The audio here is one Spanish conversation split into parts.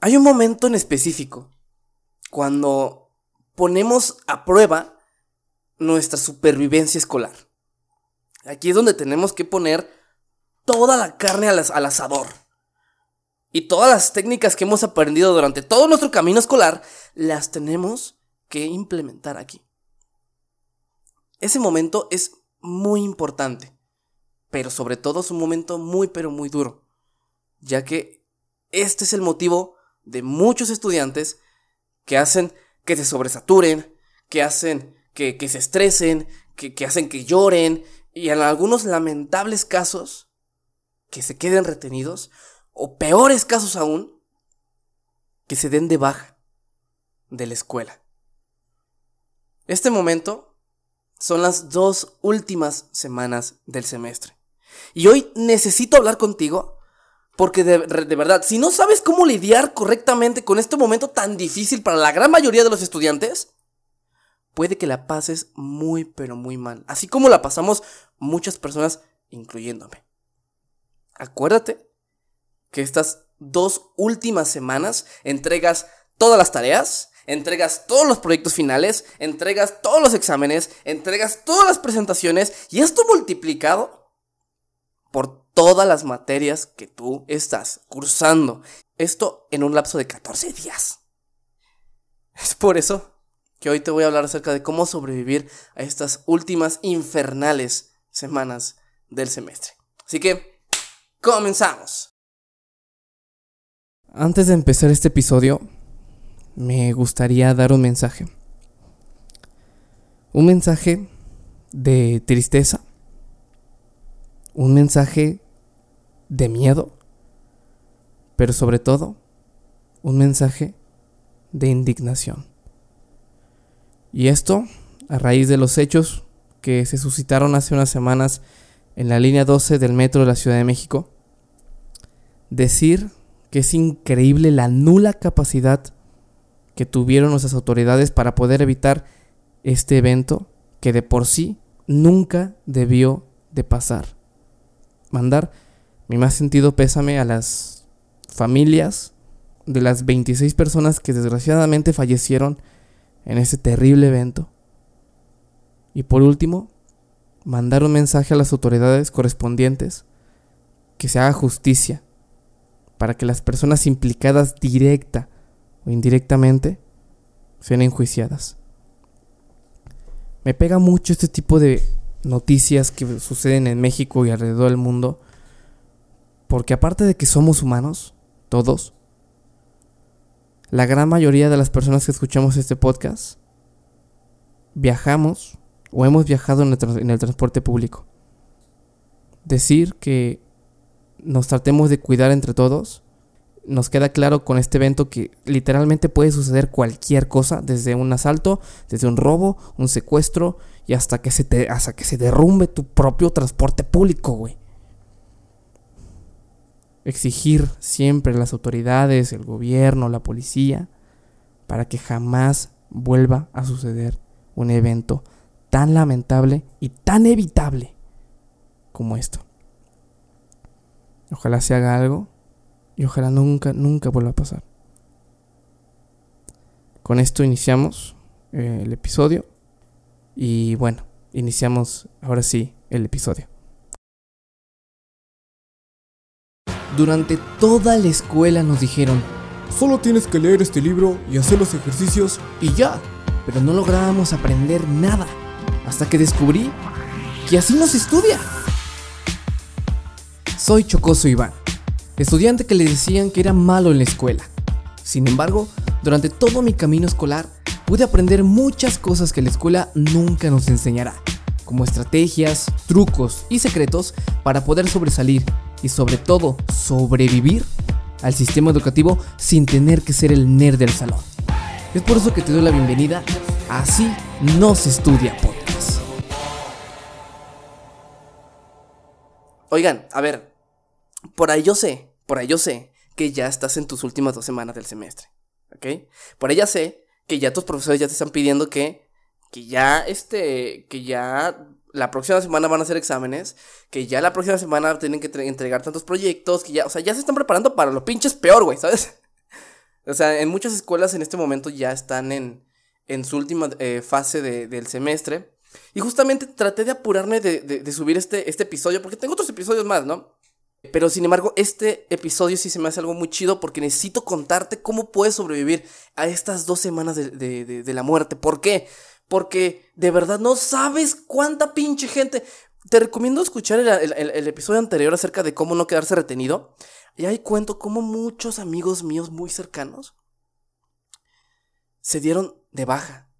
Hay un momento en específico cuando ponemos a prueba nuestra supervivencia escolar. Aquí es donde tenemos que poner toda la carne al, asador. Y todas las técnicas que hemos aprendido durante todo nuestro camino escolar, las tenemos que implementar aquí. Ese momento es muy importante, pero sobre todo es un momento muy pero muy duro, ya que este es el motivo de muchos estudiantes que hacen que se sobresaturen, que hacen que, se estresen, que, que hacen que lloren y en algunos lamentables casos que se queden retenidos o peores casos aún que se den de baja de la escuela. Este momento son las dos últimas semanas del semestre. Y hoy necesito hablar contigo porque de, verdad, si no sabes cómo lidiar correctamente con este momento tan difícil para la gran mayoría de los estudiantes, puede que la pases muy pero muy mal. Así como la pasamos muchas personas, incluyéndome. Acuérdate que estas dos últimas semanas entregas todas las tareas, entregas todos los proyectos finales, entregas todos los exámenes, entregas todas las presentaciones y esto multiplicado por todas las materias que tú estás cursando. Esto en un lapso de 14 días. Es por eso que hoy te voy a hablar acerca de cómo sobrevivir a estas últimas infernales semanas del semestre. Así que, comenzamos. Antes de empezar este episodio, me gustaría dar un mensaje. Un mensaje de tristeza. Un mensaje de miedo, pero sobre todo un mensaje de indignación. Y esto a raíz de los hechos que se suscitaron hace unas semanas en la línea 12 del metro de la Ciudad de México. Decir que es increíble la nula capacidad que tuvieron nuestras autoridades para poder evitar este evento que de por sí nunca debió de pasar. Mandar mi más sentido pésame a las familias de las 26 personas que desgraciadamente fallecieron en ese terrible evento. Y por último, mandar un mensaje a las autoridades correspondientes que se haga justicia para que las personas implicadas directa o indirectamente sean enjuiciadas. Me pega mucho este tipo de noticias que suceden en México y alrededor del mundo porque aparte de que somos humanos, todos, la gran mayoría de las personas que escuchamos este podcast viajamos o hemos viajado en el, transporte público. Decir que nos tratemos de cuidar entre todos, nos queda claro con este evento que literalmente puede suceder cualquier cosa, desde un asalto, desde un robo, un secuestro y hasta que se te, hasta que se derrumbe tu propio transporte público, güey exigir siempre las autoridades, el gobierno, la policía, para que jamás vuelva a suceder un evento tan lamentable y tan evitable como esto. Ojalá se haga algo y ojalá nunca, nunca vuelva a pasar. Con esto iniciamos eh, el episodio y bueno, iniciamos ahora sí el episodio. Durante toda la escuela nos dijeron, solo tienes que leer este libro y hacer los ejercicios y ya. Pero no lográbamos aprender nada hasta que descubrí que así no se estudia. Soy Chocoso Iván, estudiante que le decían que era malo en la escuela. Sin embargo, durante todo mi camino escolar pude aprender muchas cosas que la escuela nunca nos enseñará, como estrategias, trucos y secretos para poder sobresalir y sobre todo sobrevivir al sistema educativo sin tener que ser el nerd del salón. Es por eso que te doy la bienvenida Así no se estudia podcast. Oigan, a ver, por ahí yo sé, por ahí yo sé que ya estás en tus últimas dos semanas del semestre, ¿ok? Por ahí ya sé que ya tus profesores ya te están pidiendo que, que ya, este, que ya la próxima semana van a hacer exámenes, que ya la próxima semana tienen que entregar tantos proyectos, que ya, o sea, ya se están preparando para lo pinches peor, güey, ¿sabes? O sea, en muchas escuelas en este momento ya están en, en su última eh, fase del semestre. Y justamente traté de apurarme de, de, subir este, este episodio, porque tengo otros episodios más, ¿no? Pero sin embargo, este episodio sí se me hace algo muy chido porque necesito contarte cómo puedes sobrevivir a estas dos semanas de, la muerte. ¿Por qué? Porque de verdad no sabes cuánta pinche gente. Te recomiendo escuchar el, el, episodio anterior acerca de cómo no quedarse retenido. Y ahí cuento cómo muchos amigos míos muy cercanos se dieron de baja.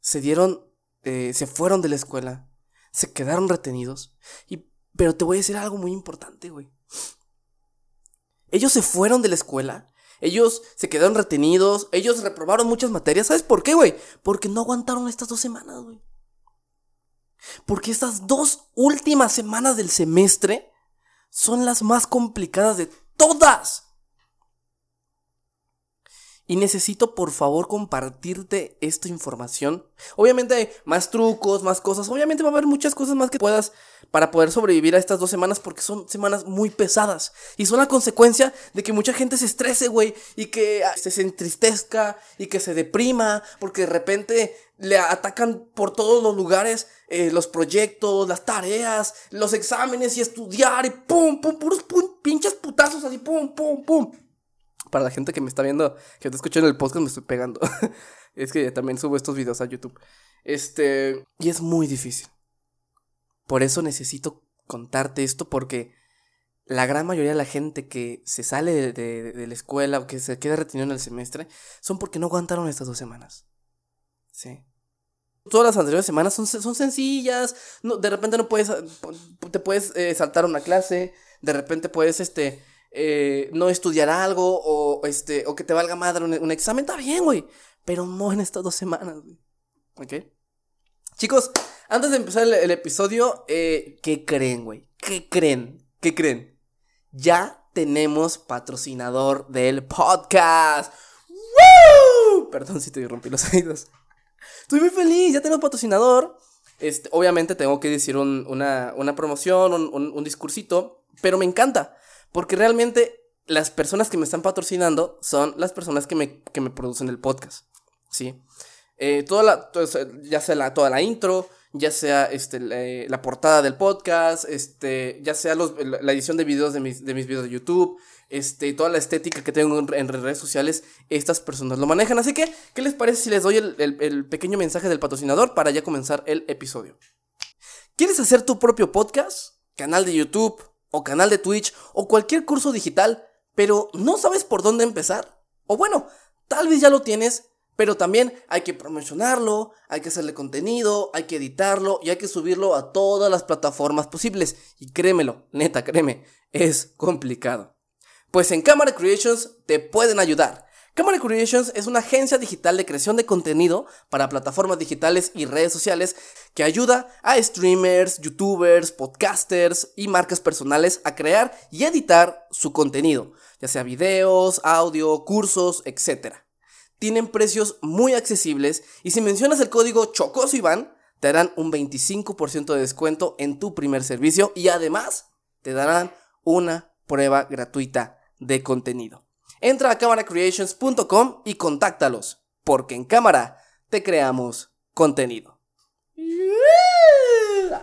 Se dieron, eh, se fueron de la escuela. Se quedaron retenidos. Y, pero te voy a decir algo muy importante, güey. Ellos se fueron de la escuela ellos se quedaron retenidos, ellos reprobaron muchas materias. ¿Sabes por qué, güey? Porque no aguantaron estas dos semanas, güey. Porque estas dos últimas semanas del semestre son las más complicadas de todas. Y necesito por favor compartirte esta información. Obviamente más trucos, más cosas. Obviamente va a haber muchas cosas más que puedas para poder sobrevivir a estas dos semanas porque son semanas muy pesadas. Y son la consecuencia de que mucha gente se estrese, güey. Y que ah, se entristezca y que se deprima porque de repente le atacan por todos los lugares eh, los proyectos, las tareas, los exámenes y estudiar y pum, pum, puros pinches putazos así, pum, pum, pum. Para la gente que me está viendo, que te escucha en el podcast, me estoy pegando. es que también subo estos videos a YouTube. Este. Y es muy difícil. Por eso necesito contarte esto, porque la gran mayoría de la gente que se sale de, la escuela o que se queda retenido en el semestre son porque no aguantaron estas dos semanas. Sí. Todas las anteriores semanas son, son sencillas. De repente no puedes. Te puedes eh, saltar una clase. De repente puedes este. Eh, no estudiar algo o, este, o que te valga madre un, examen, está bien, güey. Pero no en estas dos semanas, güey. ¿Ok? Chicos, antes de empezar el, episodio, eh, ¿qué creen, güey? ¿Qué creen? ¿Qué creen? Ya tenemos patrocinador del podcast. ¡Woo! Perdón si te rompí los oídos. Estoy muy feliz, ya tenemos patrocinador. Este, obviamente tengo que decir una, promoción, un, un discursito, pero me encanta. Porque realmente las personas que me están patrocinando son las personas que me, que me producen el podcast. ¿Sí? Eh, toda la, ya sea la, toda la intro, ya sea este, la, portada del podcast, este, ya sea la edición de videos de mis, de mis videos de YouTube, este, toda la estética que tengo en, redes sociales, estas personas lo manejan. Así que, ¿qué les parece si les doy el, el pequeño mensaje del patrocinador para ya comenzar el episodio? ¿Quieres hacer tu propio podcast? Canal de YouTube, o canal de Twitch o cualquier curso digital, pero no sabes por dónde empezar. O bueno, tal vez ya lo tienes, pero también hay que promocionarlo, hay que hacerle contenido, hay que editarlo y hay que subirlo a todas las plataformas posibles. Y créemelo, neta, créeme, es complicado. Pues en Cámara Creations te pueden ayudar. Camera Creations es una agencia digital de creación de contenido para plataformas digitales y redes sociales que ayuda a streamers, youtubers, podcasters y marcas personales a crear y editar su contenido, ya sea videos, audio, cursos, etc. Tienen precios muy accesibles y si mencionas el código Chocoso Iván, te darán un 25% de descuento en tu primer servicio y además te darán una prueba gratuita de contenido. Entra a camaracreations.com y contáctalos, porque en cámara te creamos contenido.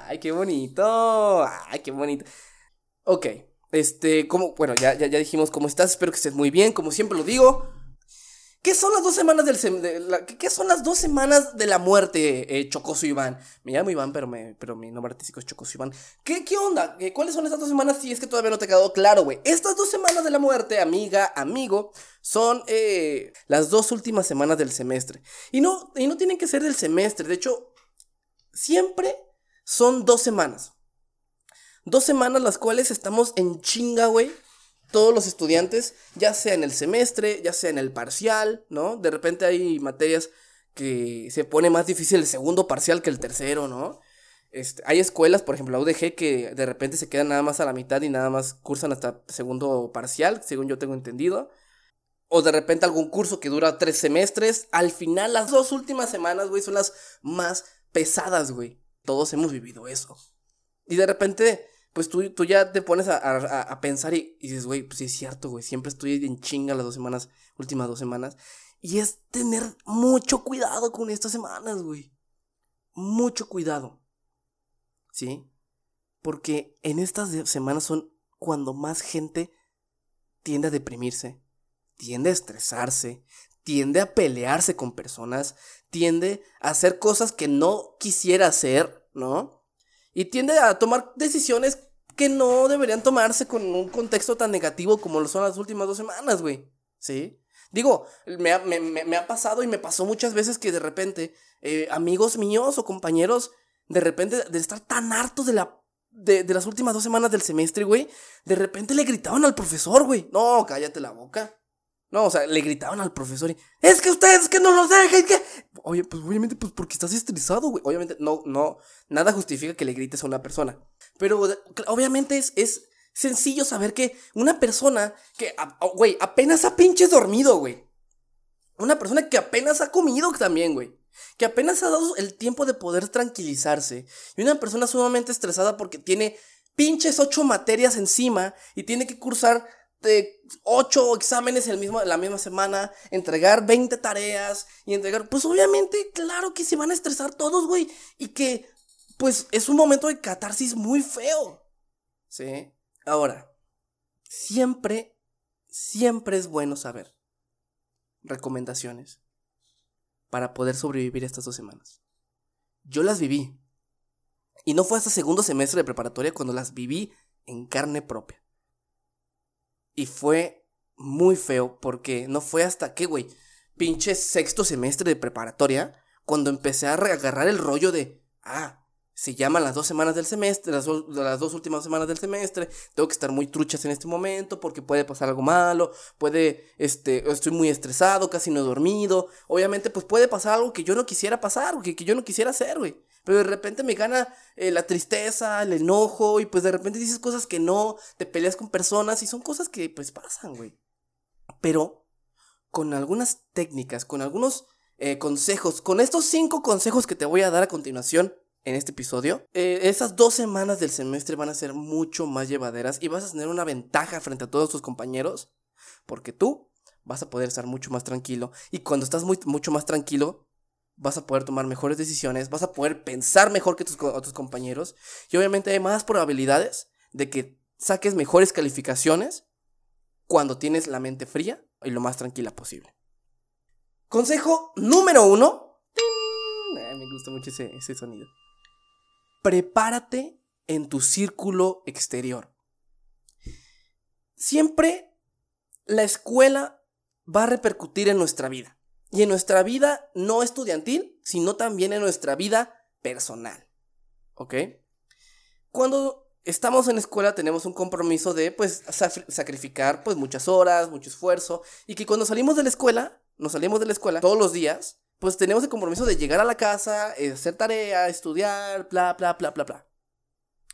¡Ay, qué bonito! ¡Ay, qué bonito! Ok, este, como, bueno, ya, ya, ya dijimos cómo estás, espero que estés muy bien, como siempre lo digo. ¿Qué son las dos semanas del de la, ¿qué son las dos semanas de la muerte, eh, Chocoso Iván? Me llamo Iván, pero, me, pero mi nombre artístico es Chocoso Iván. ¿Qué, qué onda? Eh, ¿Cuáles son estas dos semanas? Si es que todavía no te quedado claro, güey. Estas dos semanas de la muerte, amiga, amigo, son eh, las dos últimas semanas del semestre. Y no, y no tienen que ser del semestre. De hecho, siempre son dos semanas. Dos semanas las cuales estamos en chinga, güey todos los estudiantes, ya sea en el semestre, ya sea en el parcial, ¿no? De repente hay materias que se pone más difícil el segundo parcial que el tercero, ¿no? Este, hay escuelas, por ejemplo, la UDG, que de repente se quedan nada más a la mitad y nada más cursan hasta segundo parcial, según yo tengo entendido. O de repente algún curso que dura tres semestres. Al final, las dos últimas semanas, güey, son las más pesadas, güey. Todos hemos vivido eso. Y de repente pues tú, tú ya te pones a, pensar y, y, dices, güey, pues sí es cierto, güey, siempre estoy en chinga las dos semanas, últimas dos semanas. Y es tener mucho cuidado con estas semanas, güey. Mucho cuidado. ¿Sí? Porque en estas semanas son cuando más gente tiende a deprimirse, tiende a estresarse, tiende a pelearse con personas, tiende a hacer cosas que no quisiera hacer, ¿no? Y tiende a tomar decisiones que no deberían tomarse con un contexto tan negativo como lo son las últimas dos semanas, güey. ¿Sí? Digo, me ha, pasado y me pasó muchas veces que de repente eh, amigos míos o compañeros, de repente, de estar tan hartos de la de, las últimas dos semanas del semestre, güey, de repente le gritaban al profesor, güey. No, cállate la boca. No, o sea, le gritaban al profesor y, es que ustedes que no los dejen, que... Oye, pues obviamente, pues porque estás estresado, güey. Obviamente, no, no, nada justifica que le grites a una persona. Pero obviamente es, es sencillo saber que una persona que, güey, apenas ha pinches dormido, güey. Una persona que apenas ha comido también, güey. Que apenas ha dado el tiempo de poder tranquilizarse. Y una persona sumamente estresada porque tiene pinches ocho materias encima y tiene que cursar de 8 exámenes el mismo, la misma semana, entregar 20 tareas y entregar, pues obviamente, claro que se van a estresar todos, güey, y que, pues es un momento de catarsis muy feo. ¿Sí? Ahora, siempre, siempre es bueno saber recomendaciones para poder sobrevivir estas dos semanas. Yo las viví. Y no fue hasta segundo semestre de preparatoria cuando las viví en carne propia. Y fue muy feo porque no fue hasta que, güey, pinche sexto semestre de preparatoria, cuando empecé a agarrar el rollo de, ah, se llaman las dos semanas del semestre, las, las, dos últimas semanas del semestre, tengo que estar muy truchas en este momento porque puede pasar algo malo, puede, este, estoy muy estresado, casi no he dormido, obviamente pues puede pasar algo que yo no quisiera pasar, que, que yo no quisiera hacer, güey. Pero de repente me gana eh, la tristeza, el enojo y pues de repente dices cosas que no, te peleas con personas y son cosas que pues pasan, güey. Pero con algunas técnicas, con algunos eh, consejos, con estos cinco consejos que te voy a dar a continuación en este episodio, eh, esas dos semanas del semestre van a ser mucho más llevaderas y vas a tener una ventaja frente a todos tus compañeros porque tú vas a poder estar mucho más tranquilo y cuando estás mucho más tranquilo vas a poder tomar mejores decisiones, vas a poder pensar mejor que tus otros compañeros y obviamente hay más probabilidades de que saques mejores calificaciones cuando tienes la mente fría y lo más tranquila posible. Consejo número uno. me gusta mucho ese sonido. Prepárate en tu círculo exterior. Siempre la escuela va a repercutir en nuestra vida y en nuestra vida no estudiantil, sino también en nuestra vida personal. ¿Ok? Cuando estamos en escuela tenemos un compromiso de pues sacrificar pues muchas horas, mucho esfuerzo y que cuando salimos de la escuela, nos salimos de la escuela todos los días, pues tenemos el compromiso de llegar a la casa, eh, hacer tarea, estudiar, bla, bla, bla, bla, bla.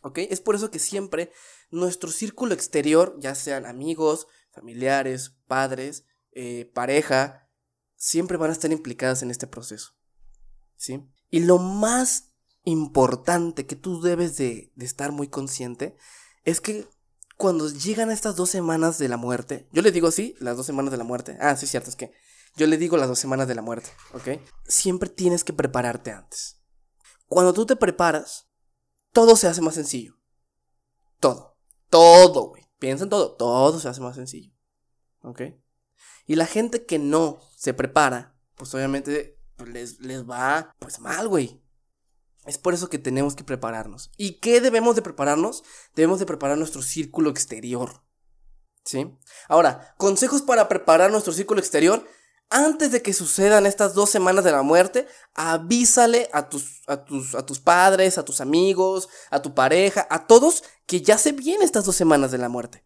¿Ok? Es por eso que siempre nuestro círculo exterior, ya sean amigos, familiares, padres, eh, pareja, siempre van a estar implicadas en este proceso. ¿Sí? Y lo más importante que tú debes de, estar muy consciente es que cuando llegan estas dos semanas de la muerte, yo le digo así, las dos semanas de la muerte. Ah, sí, cierto, es que yo le digo las dos semanas de la muerte, ¿ok? Siempre tienes que prepararte antes. Cuando tú te preparas, todo se hace más sencillo. Todo. Todo, güey. Piensa en todo. Todo se hace más sencillo. ¿Ok? Y la gente que no se prepara, pues obviamente pues, les, les va pues mal, güey. Es por eso que tenemos que prepararnos. ¿Y qué debemos de prepararnos? Debemos de preparar nuestro círculo exterior. ¿Sí? Ahora, consejos para preparar nuestro círculo exterior. Antes de que sucedan estas dos semanas de la muerte, avísale a tus, a tus, a tus padres, a tus amigos, a tu pareja, a todos que ya se vienen estas dos semanas de la muerte.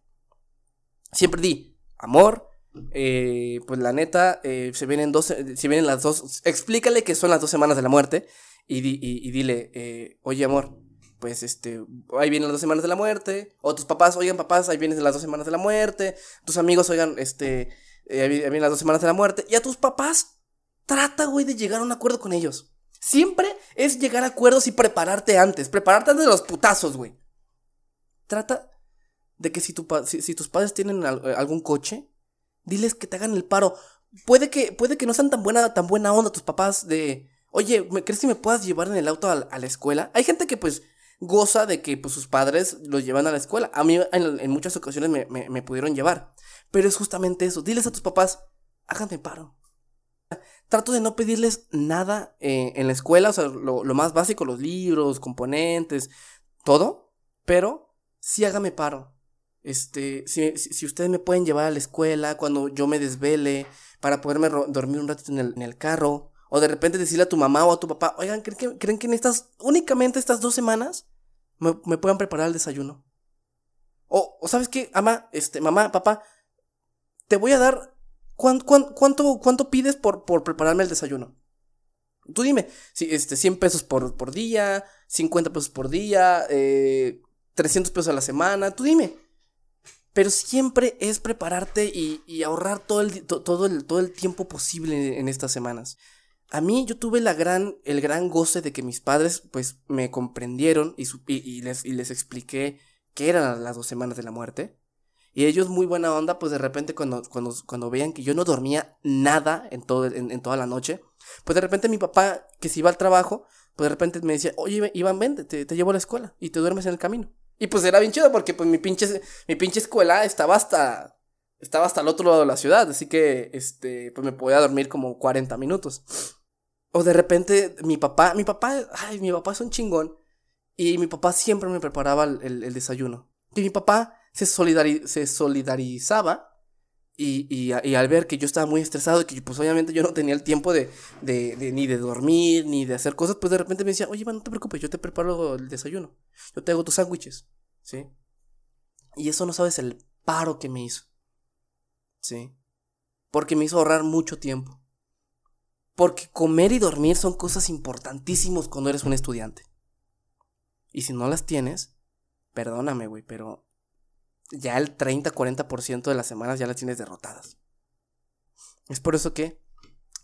Siempre di, amor, eh, pues la neta, eh, se vienen dos, se vienen las dos, explícale que son las dos semanas de la muerte y, dile, eh, oye amor, pues este, ahí vienen las dos semanas de la muerte, o tus papás, oigan papás, ahí vienen las dos semanas de la muerte, tus amigos, oigan, este, vienen las dos semanas de la muerte, y a tus papás, trata, güey, de llegar a un acuerdo con ellos. Siempre es llegar a acuerdos y prepararte antes, prepararte antes de los putazos, güey. Trata de que si, tu si, tus padres tienen eh, algún coche, diles que te hagan el paro. Puede que, puede que no sean tan buena, tan buena onda tus papás de, oye, ¿me crees que me puedas llevar en el auto a, la escuela? Hay gente que pues goza de que pues, sus padres los llevan a la escuela. A mí en, muchas ocasiones me, me, pudieron llevar. Pero es justamente eso. Diles a tus papás, háganme paro. Trato de no pedirles nada eh, en la escuela, o sea, lo, lo, más básico, los libros, componentes, todo. Pero sí hágame paro. Este, si, si, ustedes me pueden llevar a la escuela cuando yo me desvele, para poderme dormir un ratito en el, en el, carro, o de repente decirle a tu mamá o a tu papá, oigan, ¿creen que, ¿creen que en estas, únicamente estas dos semanas, me, me puedan preparar el desayuno? O, o ¿sabes qué, ama, este, mamá, papá, te voy a dar, ¿cuánto, cuánto, cuánto pides por, por prepararme el desayuno? Tú dime, si, este, 100 pesos por, por día, 50 pesos por día, eh, 300 pesos a la semana, tú dime. Pero siempre es prepararte y, ahorrar todo el, todo, el, todo el tiempo posible en estas semanas. A mí yo tuve la gran, el gran goce de que mis padres pues me comprendieron y, y, les, y les expliqué qué eran las dos semanas de la muerte. Y ellos muy buena onda, pues de repente cuando, cuando, cuando veían que yo no dormía nada en, todo, en, toda la noche, pues de repente mi papá, que se iba al trabajo, pues de repente me decía, oye Iván, vente, te, llevo a la escuela y te duermes en el camino. Y pues era bien chido porque pues mi pinche, mi pinche escuela estaba hasta, estaba hasta el otro lado de la ciudad, así que, este, pues me podía dormir como 40 minutos. O de repente mi papá, mi papá, ay, mi papá es un chingón. Y mi papá siempre me preparaba el, desayuno. Y mi papá se, se solidarizaba y, y, al ver que yo estaba muy estresado y que pues obviamente yo no tenía el tiempo de, de, ni de dormir ni de hacer cosas, pues de repente me decía, oye, no te preocupes, yo te preparo el desayuno, yo te hago tus sándwiches, ¿sí? Y eso no sabes el paro que me hizo, ¿sí? Porque me hizo ahorrar mucho tiempo. Porque comer y dormir son cosas importantísimas cuando eres un estudiante. Y si no las tienes, perdóname, güey, pero ya el 30-40% de las semanas ya las tienes derrotadas. Es por eso que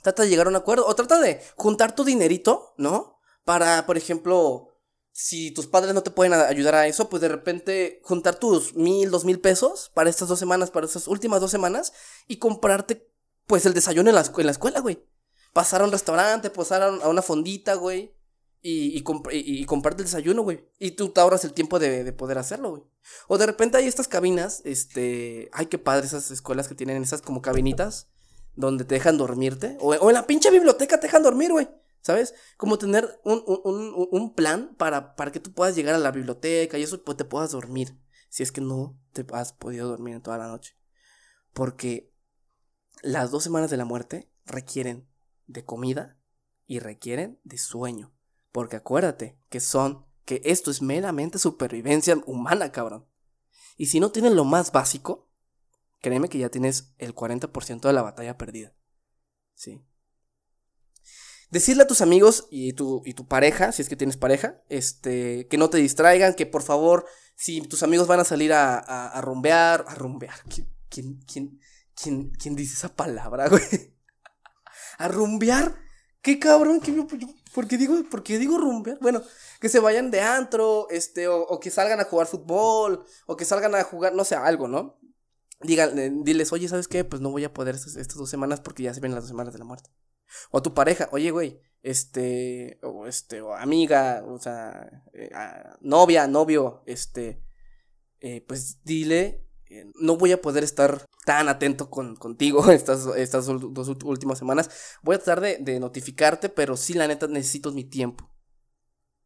trata de llegar a un acuerdo o trata de juntar tu dinerito, ¿no? Para, por ejemplo, si tus padres no te pueden ayudar a eso, pues de repente juntar tus mil, dos mil pesos para estas dos semanas, para estas últimas dos semanas y comprarte, pues, el desayuno en la, en la escuela, güey. Pasar a un restaurante, pasar a una fondita, güey y, y, comparte el desayuno, güey. Y tú te ahorras el tiempo de, poder hacerlo, güey. O de repente hay estas cabinas, este, ay, qué padre esas escuelas que tienen esas como cabinitas donde te dejan dormirte. O, en la pinche biblioteca te dejan dormir, güey. ¿Sabes? Como tener un, un, un, plan para, para que tú puedas llegar a la biblioteca y eso pues, te puedas dormir. Si es que no te has podido dormir en toda la noche. Porque las dos semanas de la muerte requieren de comida y requieren de sueño. Porque acuérdate que son, que esto es meramente supervivencia humana, cabrón. Y si no tienes lo más básico, créeme que ya tienes el 40% de la batalla perdida. ¿Sí? Decirle a tus amigos y tu, y tu pareja, si es que tienes pareja, este, que no te distraigan, que por favor, si tus amigos van a salir a, a, rumbear, a rumbear, ¿quién, quién, quién, quién dice esa palabra, güey? a rumbear, qué cabrón, ¿Por qué digo, porque digo rumbear? Bueno, que se vayan de antro, este, o, que salgan a jugar fútbol, o que salgan a jugar, no sé, algo, ¿no? Digan, eh, diles, oye, ¿sabes qué? Pues no voy a poder estas, dos semanas porque ya se ven las dos semanas de la muerte. O a tu pareja, oye, güey, este, o este, o amiga, o sea, eh, novia, novio, este, eh, pues dile no voy a poder estar tan atento con, contigo estas, estas dos últimas semanas. Voy a tratar de, notificarte, pero sí, la neta, necesito mi tiempo.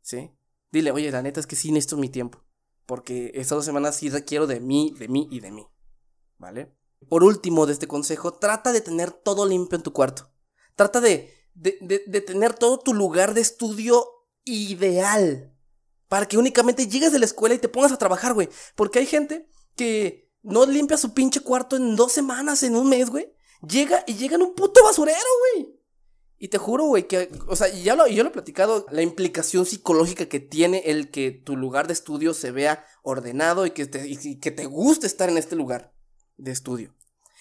¿Sí? Dile, oye, la neta es que sí necesito mi tiempo. Porque estas dos semanas sí requiero de mí, de mí y de mí. ¿Vale? Por último de este consejo, trata de tener todo limpio en tu cuarto. Trata de, de, de tener todo tu lugar de estudio ideal. Para que únicamente llegues de la escuela y te pongas a trabajar, güey. Porque hay gente que no limpia su pinche cuarto en dos semanas, en un mes, güey. Llega y llega en un puto basurero, güey. Y te juro, güey, que, o sea, ya lo, yo lo he platicado, la implicación psicológica que tiene el que tu lugar de estudio se vea ordenado y que te, y que te guste estar en este lugar de estudio.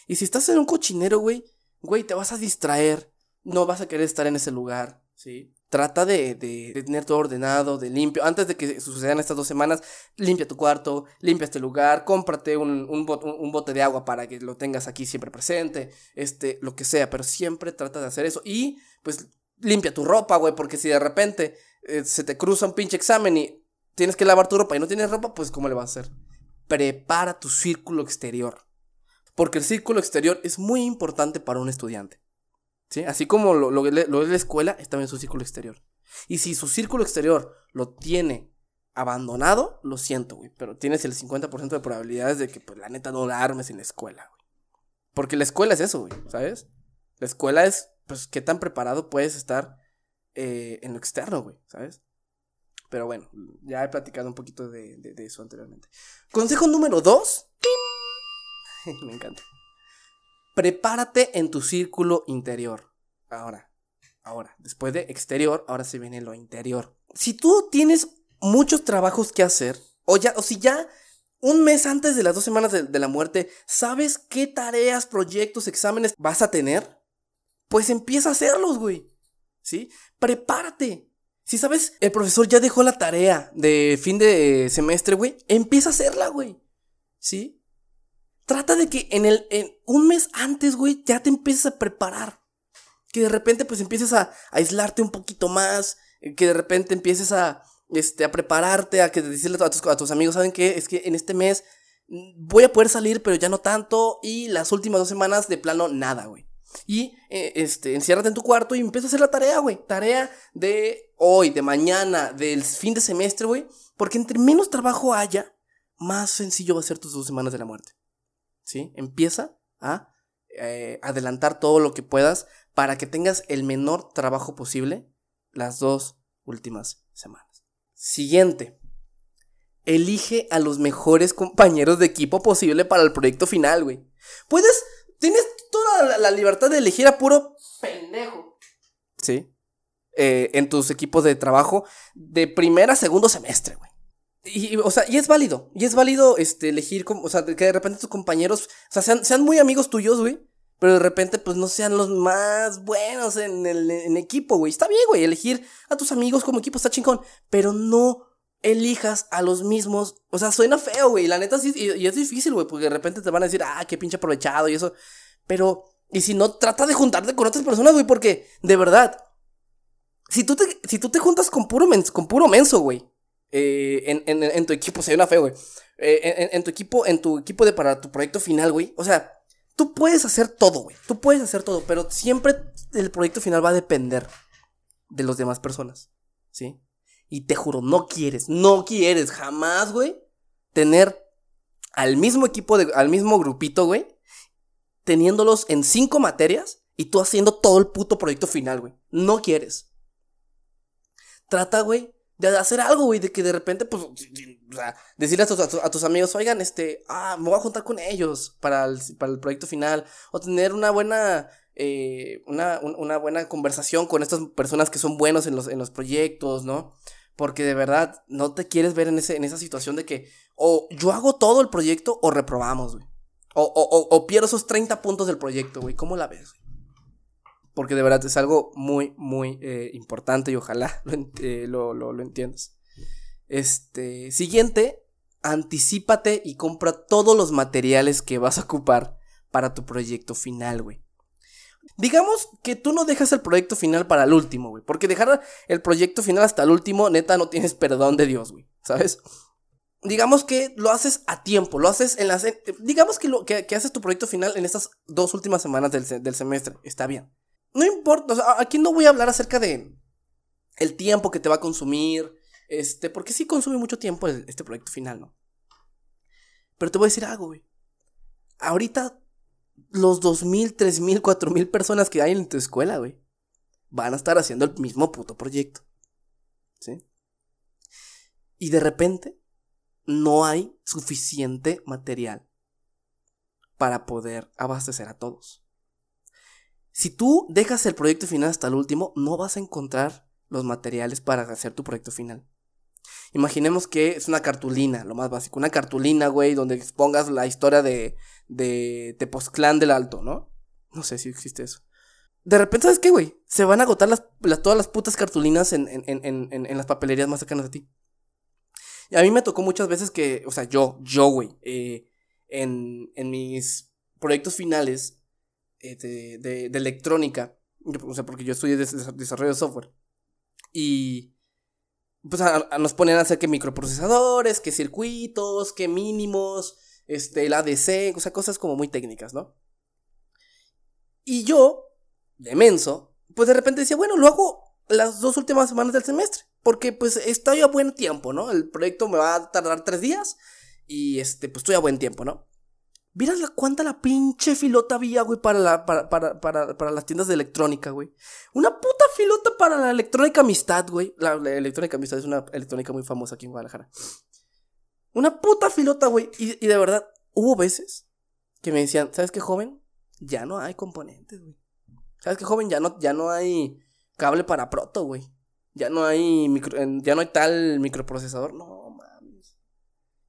Y si estás en un cochinero, güey, güey, te vas a distraer, no vas a querer estar en ese lugar, ¿sí? Trata de, de, tener todo ordenado, de limpio. Antes de que sucedan estas dos semanas, limpia tu cuarto, limpia este lugar, cómprate un, un, bote de agua para que lo tengas aquí siempre presente, este, lo que sea, pero siempre trata de hacer eso. Y pues limpia tu ropa, güey, porque si de repente eh, se te cruza un pinche examen y tienes que lavar tu ropa y no tienes ropa, pues ¿cómo le vas a hacer? Prepara tu círculo exterior. Porque el círculo exterior es muy importante para un estudiante. ¿Sí? Así como lo, lo, es la escuela, es también su círculo exterior. Y si su círculo exterior lo tiene abandonado, lo siento, güey. Pero tienes el 50% de probabilidades de que, pues, la neta no la armes en la escuela, güey. Porque la escuela es eso, güey, ¿sabes? La escuela es, pues, qué tan preparado puedes estar eh, en lo externo, güey, ¿sabes? Pero bueno, ya he platicado un poquito de, eso anteriormente. Consejo número dos. Me encanta. Prepárate en tu círculo interior. Ahora, ahora, después de exterior, ahora se viene lo interior. Si tú tienes muchos trabajos que hacer, o ya, o si ya un mes antes de las dos semanas de, de la muerte, ¿sabes qué tareas, proyectos, exámenes vas a tener? Pues empieza a hacerlos, güey. ¿Sí? Prepárate. Si sabes, el profesor ya dejó la tarea de fin de semestre, güey, empieza a hacerla, güey. ¿Sí? Trata de que en el en un mes antes, güey, ya te empieces a preparar. Que de repente pues empieces a, aislarte un poquito más, eh, que de repente empieces a este a prepararte, a que decirle a tus, a tus amigos, ¿saben qué? Es que en este mes mm, voy a poder salir, pero ya no tanto y las últimas dos semanas de plano nada, güey. Y eh, este, enciérrate en tu cuarto y empieza a hacer la tarea, güey. Tarea de hoy, de mañana, del fin de semestre, güey. Porque entre menos trabajo haya, más sencillo va a ser tus dos semanas de la muerte. ¿Sí? Empieza a eh, adelantar todo lo que puedas para que tengas el menor trabajo posible las dos últimas semanas. Siguiente. Elige a los mejores compañeros de equipo posible para el proyecto final, güey. Puedes, tienes toda la, libertad de elegir a puro pendejo. Sí. Eh, en tus equipos de trabajo de primera a segundo semestre, güey. Y, o sea, y es válido. Y es válido este, elegir, o sea, que de repente tus compañeros, o sea, sean, muy amigos tuyos, güey. Pero de repente, pues no sean los más buenos en el en equipo, güey. Está bien, güey. Elegir a tus amigos como equipo está chingón. Pero no elijas a los mismos. O sea, suena feo, güey. La neta sí. Y, es difícil, güey. Porque de repente te van a decir, ah, qué pinche aprovechado y eso. Pero, y si no, trata de juntarte con otras personas, güey, porque, de verdad, si tú te, si tú te juntas con puro, con puro menso, güey, eh, en, en, tu equipo, se una fe, güey, eh, en, tu equipo, en tu equipo de para tu proyecto final, güey, o sea, tú puedes hacer todo, güey, tú puedes hacer todo, pero siempre el proyecto final va a depender de las demás personas, ¿sí? Y te juro, no quieres, no quieres jamás, güey, tener al mismo equipo, de, al mismo grupito, güey, teniéndolos en cinco materias y tú haciendo todo el puto proyecto final, güey. No quieres. Trata, güey, de hacer algo, güey, de que de repente, pues, o sea, decirle a tus, amigos, oigan, este, ah, me voy a juntar con ellos para el, para el proyecto final, o tener una buena, eh, una, una, buena conversación con estas personas que son buenos en los, en los proyectos, ¿no? Porque de verdad no te quieres ver en, ese, en esa situación de que o yo hago todo el proyecto o reprobamos, güey. O, o, o, pierdo esos 30 puntos del proyecto, güey. ¿Cómo la ves? Porque de verdad es algo muy, muy eh, importante y ojalá eh, lo, lo, lo, entiendas. Este, siguiente, anticipate y compra todos los materiales que vas a ocupar para tu proyecto final, güey. Digamos que tú no dejas el proyecto final para el último, güey. Porque dejar el proyecto final hasta el último, neta, no tienes perdón de Dios, güey. ¿Sabes? digamos que lo haces a tiempo, lo haces en las... Digamos que, lo, que, haces tu proyecto final en estas dos últimas semanas del, semestre, está bien. No importa, o sea, aquí no voy a hablar acerca de el tiempo que te va a consumir, este, porque sí consume mucho tiempo este proyecto final, ¿no? Pero te voy a decir algo, güey. Ahorita los 2.000, 3.000, 4.000 personas que hay en tu escuela, güey, van a estar haciendo el mismo puto proyecto. ¿Sí? Y de repente no hay suficiente material para poder abastecer a todos. Si tú dejas el proyecto final hasta el último, no vas a encontrar los materiales para hacer tu proyecto final. Imaginemos que es una cartulina, lo más básico. Una cartulina, güey, donde expongas la historia de, de Tepoztlán del Alto, ¿no? No sé si existe eso. de repente, ¿sabes qué, güey? Se van a agotar todas las putas cartulinas en, en, en, en, las papelerías más cercanas a ti. Y a mí me tocó muchas veces que, o sea, yo, yo, güey, eh, en, en mis proyectos finales de, de, de, electrónica, o sea, porque yo estudié desarrollo de software, y pues nos ponen a hacer que microprocesadores, que circuitos, que mínimos, este, el ADC, o sea, cosas como muy técnicas, ¿no? Y yo, de menso, pues de repente decía, bueno, lo hago las dos últimas semanas del semestre, porque pues estoy a buen tiempo, ¿no? El proyecto me va a tardar tres días y este, pues estoy a buen tiempo, ¿no? ¿Vieras la cuánta la pinche filota había, güey, para, la, para, para, para, para, las tiendas de electrónica, güey? Una puta filota para la electrónica amistad, güey. La, electrónica amistad es una electrónica muy famosa aquí en Guadalajara. Una puta filota, güey. Y, y de verdad, hubo veces que me decían, ¿sabes qué, joven? Ya no hay componentes, güey. ¿Sabes qué, joven? Ya no, ya no hay cable para proto, güey. Ya no hay micro, ya no hay tal microprocesador. No,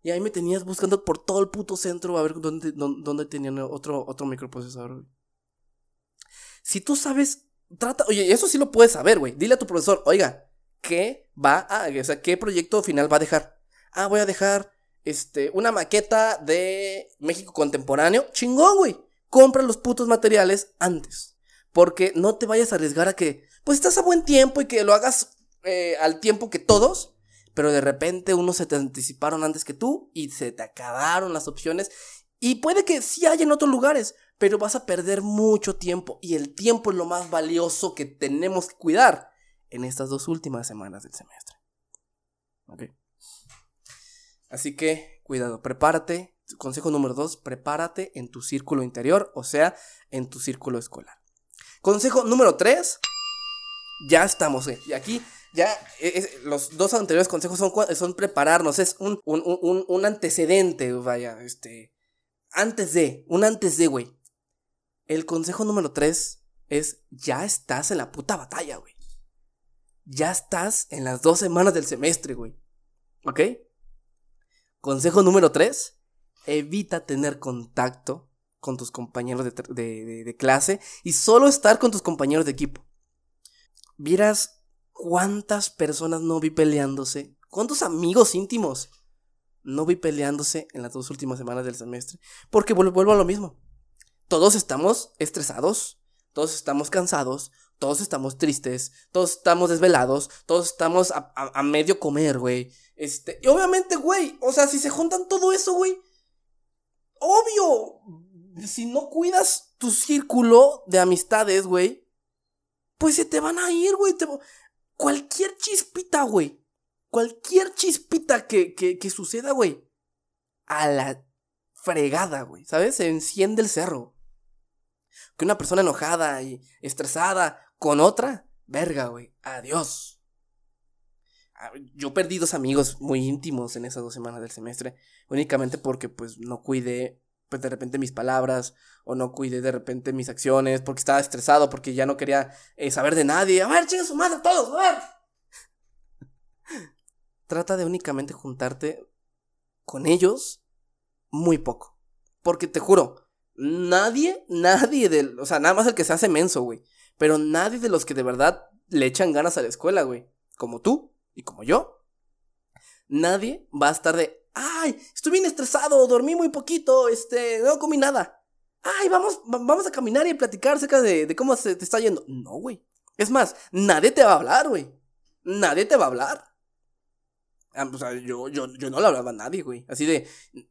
y ahí me tenías buscando por todo el puto centro a ver dónde, dónde, tenían otro, otro microprocesador, Si tú sabes, trata, oye, eso sí lo puedes saber, güey. Dile a tu profesor, oiga, ¿qué va a, o sea, qué proyecto final va a dejar? Ah, voy a dejar, este, una maqueta de México contemporáneo. Chingón, güey. Compra los putos materiales antes. Porque no te vayas a arriesgar a que, pues estás a buen tiempo y que lo hagas eh, al tiempo que todos pero de repente unos se te anticiparon antes que tú y se te acabaron las opciones. Y puede que sí haya en otros lugares, pero vas a perder mucho tiempo y el tiempo es lo más valioso que tenemos que cuidar en estas dos últimas semanas del semestre. ¿Ok? Así que, cuidado, prepárate. Consejo número dos, prepárate en tu círculo interior, o sea, en tu círculo escolar. Consejo número tres, ya estamos, eh, y aquí ya los dos anteriores consejos son, son prepararnos, es un, un, un, antecedente, vaya, este, antes de, un antes de, güey. El consejo número tres es, ya estás en la puta batalla, güey. Ya estás en las dos semanas del semestre, güey. ¿Ok? Consejo número tres, evita tener contacto con tus compañeros de, de, de clase y solo estar con tus compañeros de equipo. Vieras ¿Cuántas personas no vi peleándose? ¿Cuántos amigos íntimos no vi peleándose en las dos últimas semanas del semestre? Porque vuelvo a lo mismo. Todos estamos estresados, todos estamos cansados, todos estamos tristes, todos estamos desvelados, todos estamos a, medio comer, güey. Este, y obviamente, güey, o sea, si se juntan todo eso, güey, obvio, si no cuidas tu círculo de amistades, güey, pues se te van a ir, güey cualquier chispita, güey. Cualquier chispita que, que, suceda, güey. A la fregada, güey. ¿Sabes? Se enciende el cerro. Que una persona enojada y estresada con otra, verga, güey. Adiós. Ah, yo perdí dos amigos muy íntimos en esas dos semanas del semestre. Únicamente porque, pues, no cuidé pues de repente mis palabras o no cuidé de repente mis acciones porque estaba estresado, porque ya no quería eh, saber de nadie. A ver, chinga su madre todos, a ver. Trata de únicamente juntarte con ellos muy poco. Porque te juro, nadie, nadie del, o sea, nada más el que se hace menso, güey. Pero nadie de los que de verdad le echan ganas a la escuela, güey. Como tú y como yo. Nadie va a estar de, ay, estoy bien estresado, dormí muy poquito, este, no comí nada. Ay, vamos, vamos a caminar y platicar acerca de, cómo se te está yendo. No, güey. Es más, nadie te va a hablar, güey. Nadie te va a hablar. Ah, o sea, yo, yo, yo no le hablaba a nadie, güey. Así de,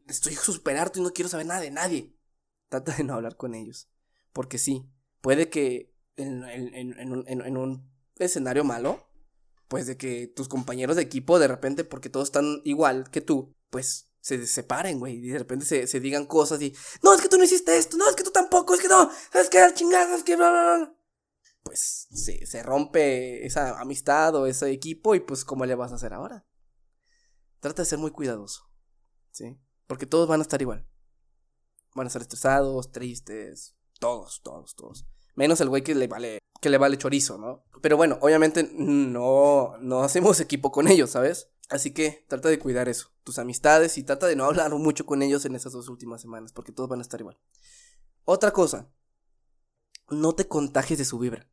estoy súper harto y no quiero saber nada de nadie. Trata de no hablar con ellos. Porque sí, puede que en un escenario malo, pues de que tus compañeros de equipo de repente, porque todos están igual que tú, pues se separen, güey, y de repente se, se, digan cosas y, no, es que tú no hiciste esto, no, es que tú tampoco, es que no, es que chingada, es que bla, bla, bla. Pues se, se rompe esa amistad o ese equipo y pues, ¿cómo le vas a hacer ahora? Trata de ser muy cuidadoso, ¿sí? Porque todos van a estar igual. Van a estar estresados, tristes, todos, todos, todos. Menos el güey que le vale, que le vale chorizo, ¿no? Pero bueno, obviamente no, no hacemos equipo con ellos, ¿sabes? Así que trata de cuidar eso, tus amistades y trata de no hablar mucho con ellos en esas dos últimas semanas, porque todos van a estar igual. Otra cosa, no te contagies de su vibra.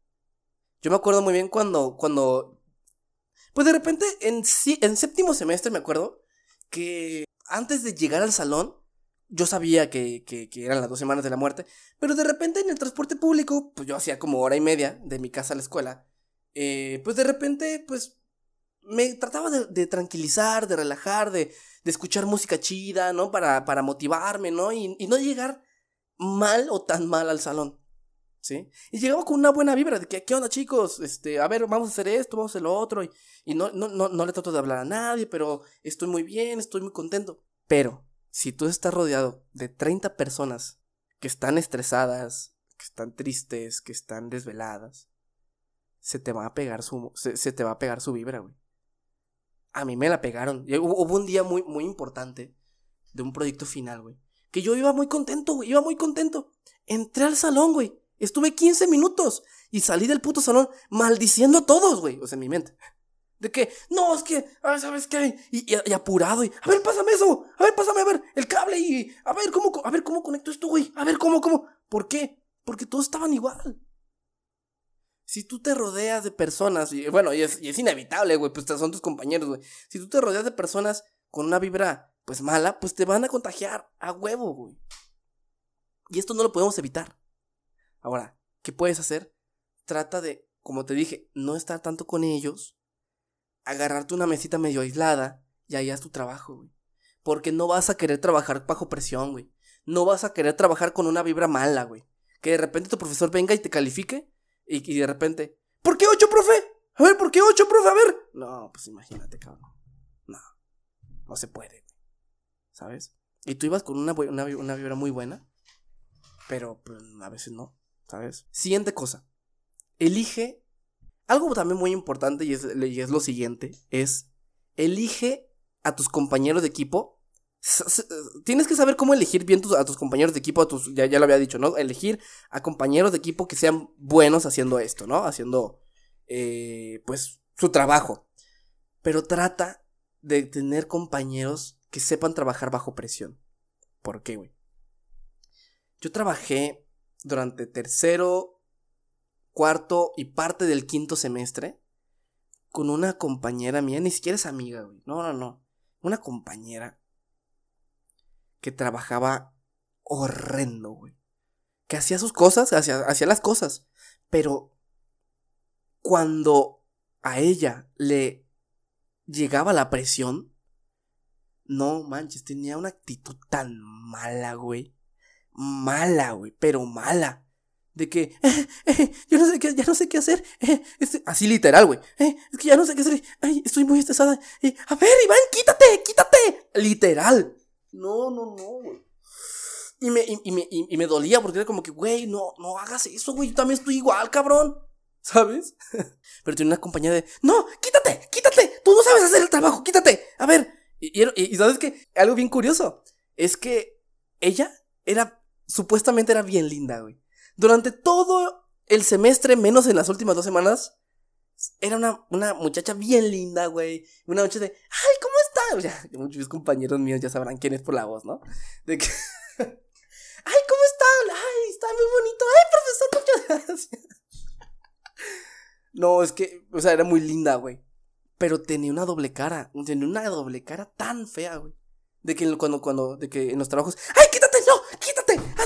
Yo me acuerdo muy bien cuando, cuando, pues de repente en, en séptimo semestre me acuerdo que antes de llegar al salón, yo sabía que, que, que, eran las dos semanas de la muerte, pero de repente en el transporte público, pues yo hacía como hora y media de mi casa a la escuela, eh, pues de repente, pues me trataba de, tranquilizar, de relajar, de, de, escuchar música chida, ¿no? Para, para motivarme, ¿no? Y, y, no llegar mal o tan mal al salón, ¿sí? Y llegaba con una buena vibra de que, ¿qué onda, chicos? Este, a ver, vamos a hacer esto, vamos a hacer lo otro. Y, y no, no, no, no le trato de hablar a nadie, pero estoy muy bien, estoy muy contento. Pero, si tú estás rodeado de 30 personas que están estresadas, que están tristes, que están desveladas, se te va a pegar su, se, se te va a pegar su vibra, güey a mí me la pegaron. Hubo un día muy, muy importante de un proyecto final, güey. Que yo iba muy contento, güey. Iba muy contento. Entré al salón, güey. Estuve 15 minutos y salí del puto salón maldiciendo a todos, güey. O sea, en mi mente. De que, no, es que, ah, ¿sabes qué? Y, y, apurado, y, a ver, pásame eso, a ver, pásame, a ver, el cable, y, a ver, ¿cómo, a ver, cómo conecto esto, güey? A ver, ¿cómo, cómo? ¿Por qué? Porque todos estaban igual si tú te rodeas de personas, y bueno, y es, y es inevitable, güey, pues son tus compañeros, güey. Si tú te rodeas de personas con una vibra, pues mala, pues te van a contagiar a huevo, güey. Y esto no lo podemos evitar. Ahora, ¿qué puedes hacer? Trata de, como te dije, no estar tanto con ellos, agarrarte una mesita medio aislada y ahí haz tu trabajo, güey. Porque no vas a querer trabajar bajo presión, güey. No vas a querer trabajar con una vibra mala, güey. Que de repente tu profesor venga y te califique y, de repente, ¿por qué ocho, profe? A ver, ¿por qué ocho, profe? A ver. No, pues imagínate, cabrón. No, no se puede, ¿sabes? Y tú ibas con una, una, una vibra muy buena, pero pues, a veces no, ¿sabes? Siguiente cosa. Elige. Algo también muy importante y es, y es lo siguiente: es elige a tus compañeros de equipo tienes que saber cómo elegir bien a tus compañeros de equipo, a tus, ya, ya lo había dicho, ¿no? Elegir a compañeros de equipo que sean buenos haciendo esto, ¿no? Haciendo, eh, pues, su trabajo. Pero trata de tener compañeros que sepan trabajar bajo presión. ¿Por qué, güey? Yo trabajé durante tercero, cuarto y parte del quinto semestre con una compañera mía, ni siquiera es amiga, güey. No, no, no. Una compañera que trabajaba horrendo, güey. Que hacía sus cosas, hacía, hacía las cosas. Pero cuando a ella le llegaba la presión, no manches, tenía una actitud tan mala, güey. Mala, güey, pero mala. De que, eh, eh, yo no sé qué, ya no sé qué hacer. Eh, este, así literal, güey. es que ya no sé qué hacer. Estoy muy estresada. a ver, Iván, quítate, quítate. Literal. No, no, no, güey. Y me, y, me, y, me dolía porque era como que, güey, no, no hagas eso, güey. Yo también estoy igual, cabrón. ¿Sabes? Pero tiene una compañía de, no, quítate, quítate. Tú no sabes hacer el trabajo, quítate. A ver. Y, sabes que algo bien curioso es que ella era, supuestamente era bien linda, güey. Durante todo el semestre, menos en las últimas dos semanas, era una, una muchacha bien linda, güey. Una muchacha de, ay, ¿cómo está? muchos compañeros míos ya sabrán quién es por la voz, ¿no? De que, ay, ¿cómo están? Ay, está muy bonito. Ay, profesor, muchas gracias. No, es que, o sea, era muy linda, güey. Pero tenía una doble cara. Tenía una doble cara tan fea, güey. De que cuando, cuando, de que en los trabajos, ¡ay, quítate!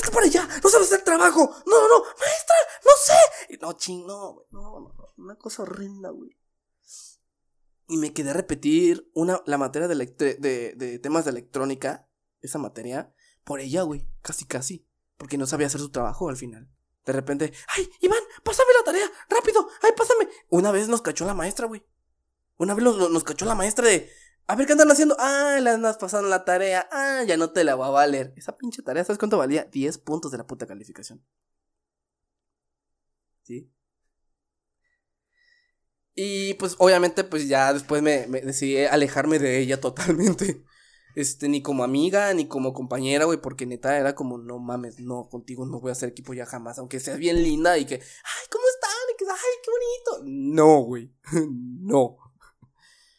¡Hazte para allá! ¡No sabes hacer trabajo! ¡No, no! ¡Maestra! ¡No sé! No, ching, no, güey. No, no. Una cosa horrenda, güey. Y me quedé a repetir una, la materia de, de, temas de electrónica, esa materia, por ella, güey, casi casi, porque no sabía hacer su trabajo al final. De repente, ¡ay, Iván, pásame la tarea, rápido, ay, pásame! Una vez nos cachó la maestra, güey. Una vez nos cachó la maestra de, a ver qué andan haciendo. Ah, le andas pasando la tarea. Ah, ya no te la va a valer. Esa pinche tarea, ¿sabes cuánto valía? 10 puntos de la puta calificación. ¿Sí? Y pues obviamente pues ya después me, decidí alejarme de ella totalmente. Este, ni como amiga, ni como compañera, güey, porque neta era como, no mames, no, contigo no voy a hacer equipo ya jamás, aunque seas bien linda y que, ay, ¿cómo están? Y que, ay, qué bonito. No, güey, no.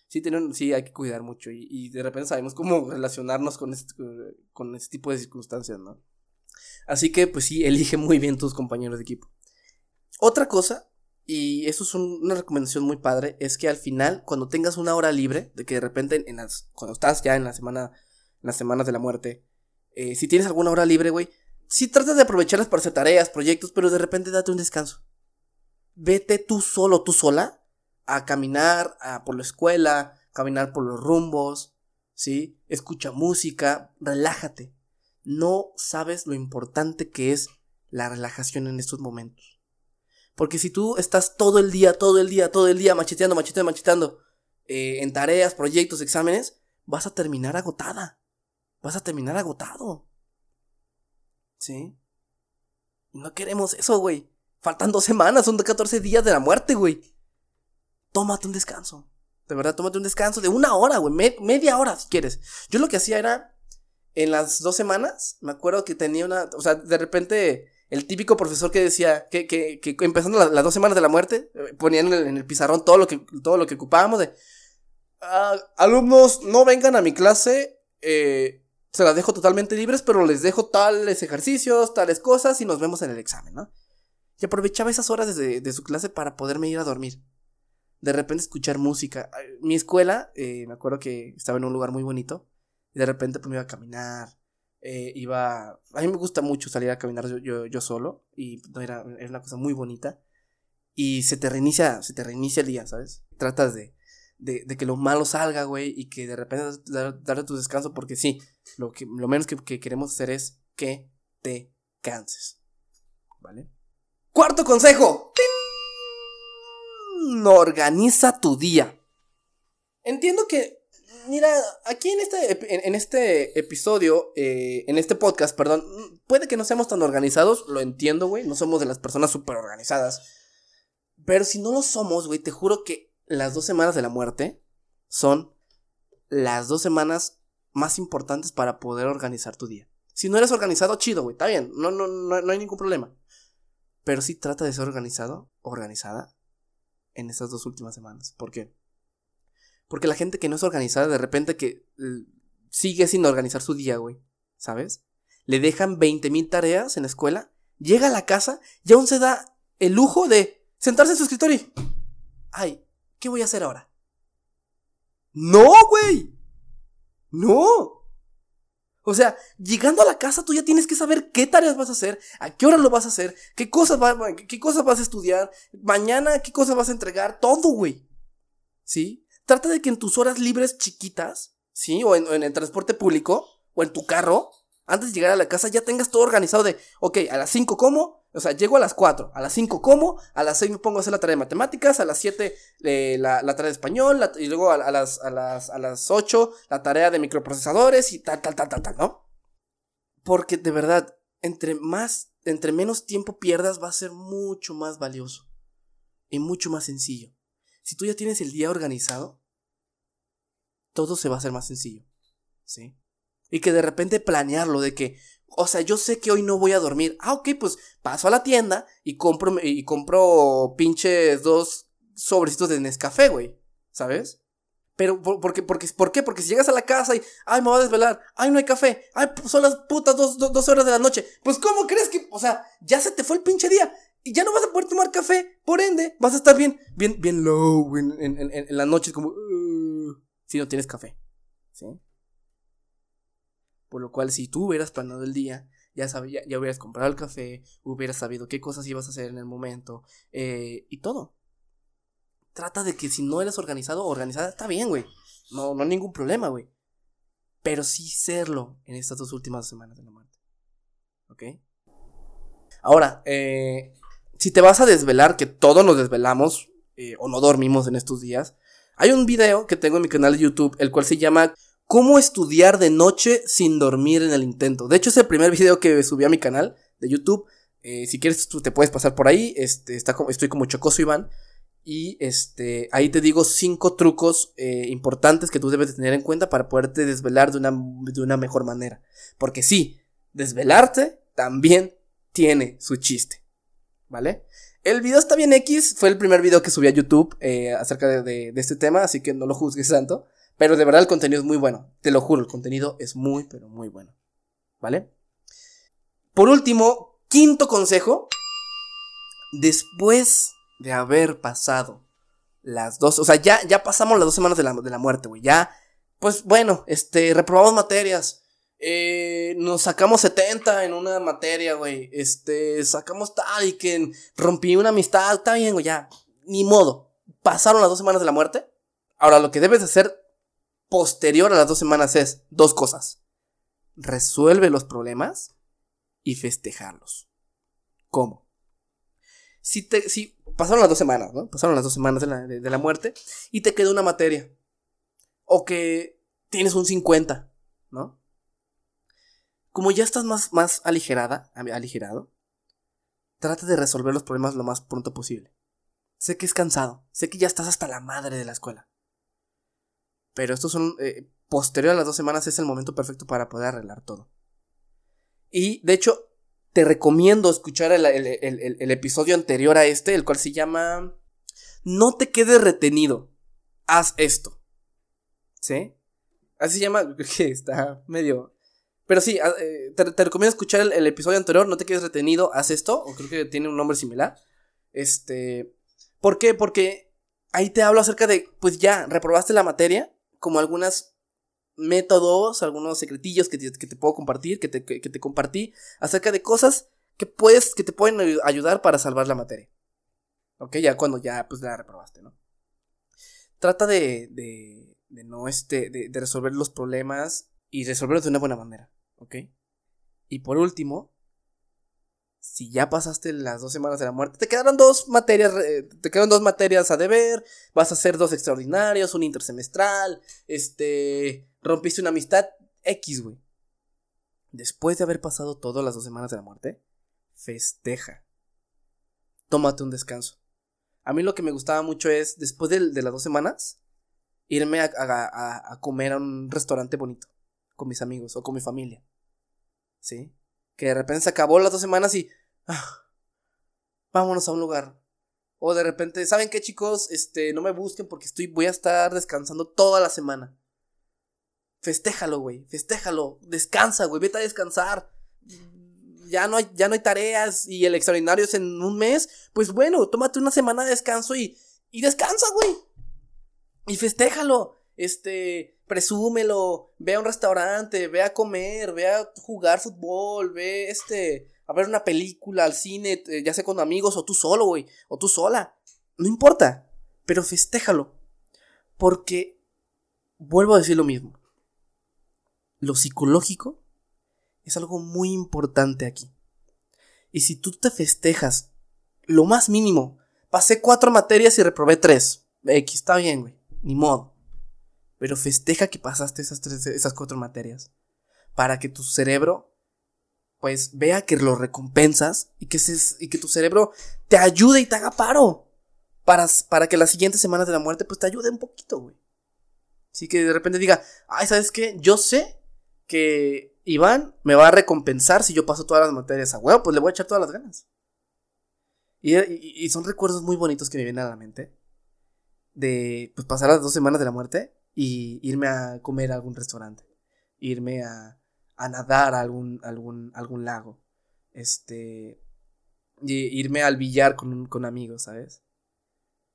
Sí, tienen, sí, hay que cuidar mucho y, y, de repente sabemos cómo relacionarnos con este, con este tipo de circunstancias, ¿no? Así que, pues sí, elige muy bien tus compañeros de equipo. Otra cosa, y eso es una recomendación muy padre, es que al final, cuando tengas una hora libre, de que de repente, en las, cuando estás ya en la semana, en las semanas de la muerte, eh, si tienes alguna hora libre, güey, sí tratas de aprovecharlas para hacer tareas, proyectos, pero de repente date un descanso. Vete tú solo, tú sola, a caminar a, por la escuela, caminar por los rumbos, ¿sí? Escucha música, relájate. No sabes lo importante que es la relajación en estos momentos. Porque si tú estás todo el día, todo el día, todo el día macheteando, macheteando, macheteando eh, en tareas, proyectos, exámenes, vas a terminar agotada. Vas a terminar agotado. ¿Sí? No queremos eso, güey. Faltan dos semanas, son de 14 días de la muerte, güey. Tómate un descanso. De verdad, tómate un descanso de una hora, güey. media hora, si quieres. Yo lo que hacía era, en las dos semanas, me acuerdo que tenía una, o sea, de repente, el típico profesor que decía, que, que, que empezando las dos semanas de la muerte, eh, ponían en el, pizarrón todo lo que, todo lo que ocupábamos de, ah, alumnos, no vengan a mi clase, eh, se las dejo totalmente libres, pero les dejo tales ejercicios, tales cosas y nos vemos en el examen, ¿no? Y aprovechaba esas horas de, de su clase para poderme ir a dormir de repente escuchar música. Mi escuela, eh, me acuerdo que estaba en un lugar muy bonito. Y de repente pues me iba a caminar. Eh, iba. A mí me gusta mucho salir a caminar yo, yo, solo. Y no, era, era, una cosa muy bonita. Y se te reinicia, se te reinicia el día, ¿sabes? Tratas de, de, de que lo malo salga, güey. Y que de repente darle tu descanso. Porque sí, lo, que, lo menos que, que queremos hacer es que te canses. ¿Vale? Cuarto consejo organiza tu día. Entiendo que, mira, aquí en este, en, este episodio, eh, en este podcast, perdón, puede que no seamos tan organizados, lo entiendo, güey, no somos de las personas súper organizadas. Pero si no lo somos, güey, te juro que las dos semanas de la muerte son las dos semanas más importantes para poder organizar tu día. Si no eres organizado, chido, güey, está bien, no, no, no, no hay ningún problema. Pero si trata de ser organizado, organizada, en estas dos últimas semanas. ¿Por qué? Porque la gente que no es organizada, de repente que sigue sin organizar su día, güey. ¿Sabes? Le dejan 20 mil tareas en la escuela, llega a la casa y aún se da el lujo de sentarse en su escritorio. Ay, ¿qué voy a hacer ahora? No, güey. No. O sea, llegando a la casa tú ya tienes que saber qué tareas vas a hacer, a qué hora lo vas a hacer, qué cosas, qué cosas vas a estudiar, mañana qué cosas vas a entregar, todo, güey. ¿Sí? Trata de que en tus horas libres chiquitas, ¿sí? O en, el transporte público, o en tu carro, antes de llegar a la casa ya tengas todo organizado de, ok, a las 5 como, o sea, llego a las 4, a las 5 como, a las 6 me pongo a hacer la tarea de matemáticas, a las 7 eh, la, tarea de español, y luego a, las, a, las, a las 8 la tarea de microprocesadores y tal, tal, tal, tal, tal, ¿no? Porque de verdad, entre más, entre menos tiempo pierdas va a ser mucho más valioso y mucho más sencillo. Si tú ya tienes el día organizado, todo se va a hacer más sencillo, ¿sí? Y que de repente planearlo de que, o sea, yo sé que hoy no voy a dormir. Ah, ok, pues paso a la tienda y compro, y compro pinches dos sobrecitos de Nescafé, güey. ¿Sabes? Pero, ¿por, qué? Porque, ¿por qué? Porque si llegas a la casa y, ay, me voy a desvelar, ay, no hay café, ay, son las putas dos, dos, horas de la noche. Pues, ¿cómo crees que, o sea, ya se te fue el pinche día y ya no vas a poder tomar café? Por ende, vas a estar bien, bien, bien low en, en, en, en la noche, como, si no tienes café. ¿Sí? Por lo cual, si tú hubieras planeado el día, ya, sabía, ya hubieras comprado el café, hubieras sabido qué cosas ibas a hacer en el momento eh, y todo. Trata de que si no eres organizado organizada, está bien, güey. No, no hay ningún problema, güey. Pero sí serlo en estas dos últimas semanas de la muerte. ¿Ok? Ahora, eh, si te vas a desvelar, que todos nos desvelamos eh, o no dormimos en estos días, hay un video que tengo en mi canal de YouTube, el cual se llama ¿Cómo estudiar de noche sin dormir en el intento? De hecho, es el primer video que subí a mi canal de YouTube. Eh, si quieres, tú te puedes pasar por ahí. Este, estoy como Chocoso Iván. Y este, ahí te digo cinco trucos eh, importantes que tú debes de tener en cuenta para poderte desvelar de una, de una mejor manera. Porque sí, desvelarte también tiene su chiste. ¿Vale? El video está bien X. Fue el primer video que subí a YouTube eh, acerca de este tema. Así que no lo juzgues tanto. Pero de verdad el contenido es muy bueno. Te lo juro, el contenido es muy, pero muy bueno. ¿Vale? Por último, quinto consejo. Después de haber pasado las dos, o sea, ya, ya pasamos las dos semanas de la, de la muerte, güey. Ya, pues bueno, este, reprobamos materias. Eh, nos sacamos 70 en una materia, güey. Este, sacamos tal y que rompí una amistad. Está bien, güey, ya. Ni modo. Pasaron las dos semanas de la muerte. Ahora, lo que debes hacer posterior a las dos semanas es dos cosas. Resuelve los problemas y festejarlos. ¿Cómo? Si, te, si pasaron las dos semanas, ¿no? Pasaron las dos semanas de la, de la muerte y te queda una materia. O que tienes un 50, ¿no? Como ya estás más, más aligerada, aligerado, trata de resolver los problemas lo más pronto posible. Sé que es cansado, sé que ya estás hasta la madre de la escuela. Pero estos son, eh, posterior a las dos semanas es el momento perfecto para poder arreglar todo. Y de hecho, te recomiendo escuchar el, el, episodio anterior a este, el cual se llama No te quedes retenido, haz esto. ¿Sí? Así se llama, que está medio pero sí, ah, eh, te, recomiendo escuchar el, episodio anterior, no te quedes retenido, haz esto, o creo que tiene un nombre similar. Este, ¿por qué? Porque ahí te hablo acerca de, pues ya, reprobaste la materia, como algunos métodos, algunos secretillos que te, que te puedo compartir, que te, que, te compartí, acerca de cosas que puedes, que te pueden ayudar para salvar la materia. Ok, ya cuando ya, pues la reprobaste, ¿no? Trata de, de, de no, este, de, de resolver los problemas y resolverlos de una buena manera. ¿Ok? Y por último, si ya pasaste las dos semanas de la muerte, te quedaron dos materias, te quedaron dos materias a deber, vas a hacer dos extraordinarios, un intersemestral, este, rompiste una amistad, X, güey. Después de haber pasado todas las dos semanas de la muerte, festeja. Tómate un descanso. A mí lo que me gustaba mucho es, después de, las dos semanas, irme a comer a un restaurante bonito con mis amigos o con mi familia. ¿Sí? Que de repente se acabó las dos semanas y... Ah, vámonos a un lugar. O de repente, ¿saben qué chicos? Este, no me busquen porque estoy, voy a estar descansando toda la semana. Festéjalo, güey, festéjalo. Descansa, güey, vete a descansar. Ya no, hay, ya no hay tareas y el extraordinario es en un mes. Pues bueno, tómate una semana de descanso y, y descansa, güey. Y festéjalo. Este, presúmelo, ve a un restaurante, ve a comer, ve a jugar fútbol, ve este, a ver una película al cine, ya sea con amigos o tú solo, güey, o tú sola. No importa, pero festéjalo. Porque, vuelvo a decir lo mismo, lo psicológico es algo muy importante aquí. Y si tú te festejas lo más mínimo, pasé cuatro materias y reprobé tres. X, está bien, güey, ni modo. Pero festeja que pasaste esas, tres, esas cuatro materias. Para que tu cerebro, pues, vea que lo recompensas y que, y que tu cerebro te ayude y te haga paro. Para, para que las siguientes semanas de la muerte, pues, te ayude un poquito, güey. Así que de repente diga, ay, ¿sabes qué? Yo sé que Iván me va a recompensar si yo paso todas las materias a huevo, pues le voy a echar todas las ganas. Y, y, son recuerdos muy bonitos que me vienen a la mente. De pues, pasar las dos semanas de la muerte y irme a comer a algún restaurante, irme a, a nadar a algún, algún, algún lago, este, y irme al billar con, con amigos, ¿sabes?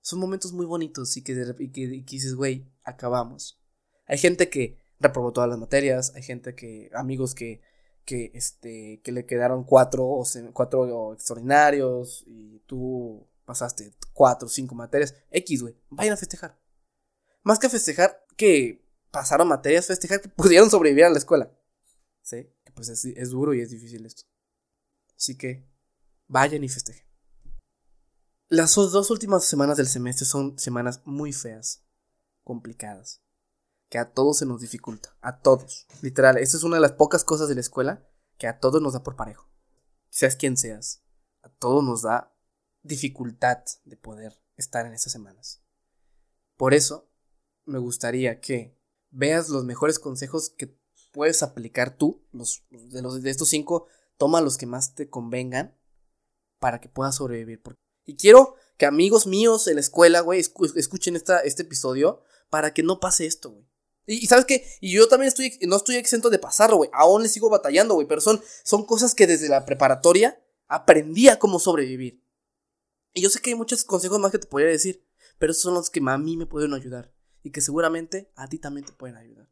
Son momentos muy bonitos y que, y que, dices, güey, acabamos. Hay gente que reprobó todas las materias, hay gente que, amigos que, que, este, que le quedaron cuatro, o cuatro extraordinarios y tú pasaste cuatro o cinco materias. X, güey, vayan a festejar. Más que festejar, que pasaron materias, festejar que pudieron sobrevivir a la escuela. Sí, que pues es, duro y es difícil esto. Así que vayan y festejen. Las dos últimas semanas del semestre son semanas muy feas, complicadas, que a todos se nos dificulta, a todos. Literal, esa es una de las pocas cosas de la escuela que a todos nos da por parejo. Seas quien seas, a todos nos da dificultad de poder estar en esas semanas. Por eso, me gustaría que veas los mejores consejos que puedes aplicar tú. Los, de, los, de estos cinco, toma los que más te convengan para que puedas sobrevivir. Y quiero que amigos míos en la escuela, güey, escuchen esta, este episodio para que no pase esto, güey. Y, sabes qué, y yo también estoy, no estoy exento de pasarlo, güey. Aún le sigo batallando, güey. Pero son, son cosas que desde la preparatoria aprendí a cómo sobrevivir. Y yo sé que hay muchos consejos más que te podría decir, pero esos son los que a mí me pueden ayudar y que seguramente a ti también te pueden ayudar.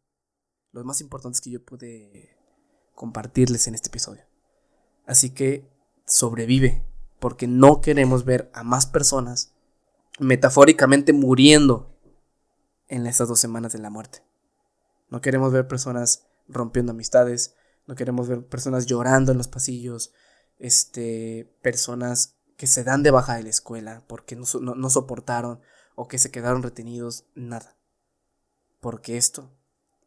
Los más importantes que yo pude compartirles en este episodio. Así que sobrevive, porque no queremos ver a más personas metafóricamente muriendo en estas dos semanas de la muerte. No queremos ver personas rompiendo amistades, no queremos ver personas llorando en los pasillos, este, personas que se dan de baja de la escuela porque no, no soportaron o que se quedaron retenidos, nada. Porque esto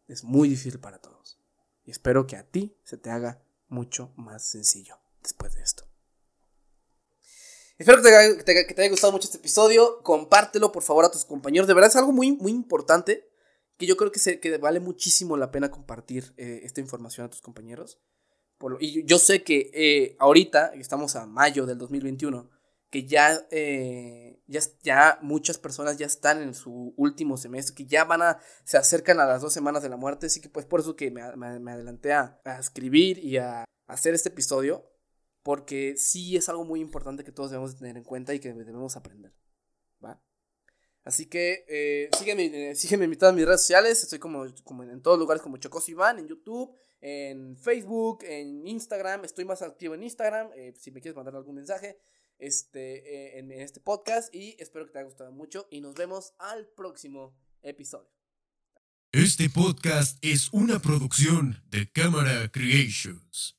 es muy difícil para todos. Y espero que a ti se te haga mucho más sencillo después de esto. Espero que te, haya gustado mucho este episodio. Compártelo por favor a tus compañeros. De verdad es algo muy, muy importante que yo creo que, que vale muchísimo la pena compartir eh, esta información a tus compañeros. y yo sé que eh, ahorita, estamos a mayo del 2021, que ya, eh, ya, ya muchas personas ya están en su último semestre, que ya van a, se acercan a las dos semanas de la muerte, así que pues por eso que me, adelanté a, a, escribir y a hacer este episodio, porque sí es algo muy importante que todos debemos tener en cuenta y que debemos aprender, ¿va? Así que eh, sígueme, eh, sígueme en todas mis redes sociales, estoy como, como en todos lugares como Chocos Iván, en YouTube, en Facebook, en Instagram, estoy más activo en Instagram, si me quieres mandar algún mensaje este, eh, en, este podcast y espero que te haya gustado mucho y nos vemos al próximo episodio. Este podcast es una producción de Cámara Creations.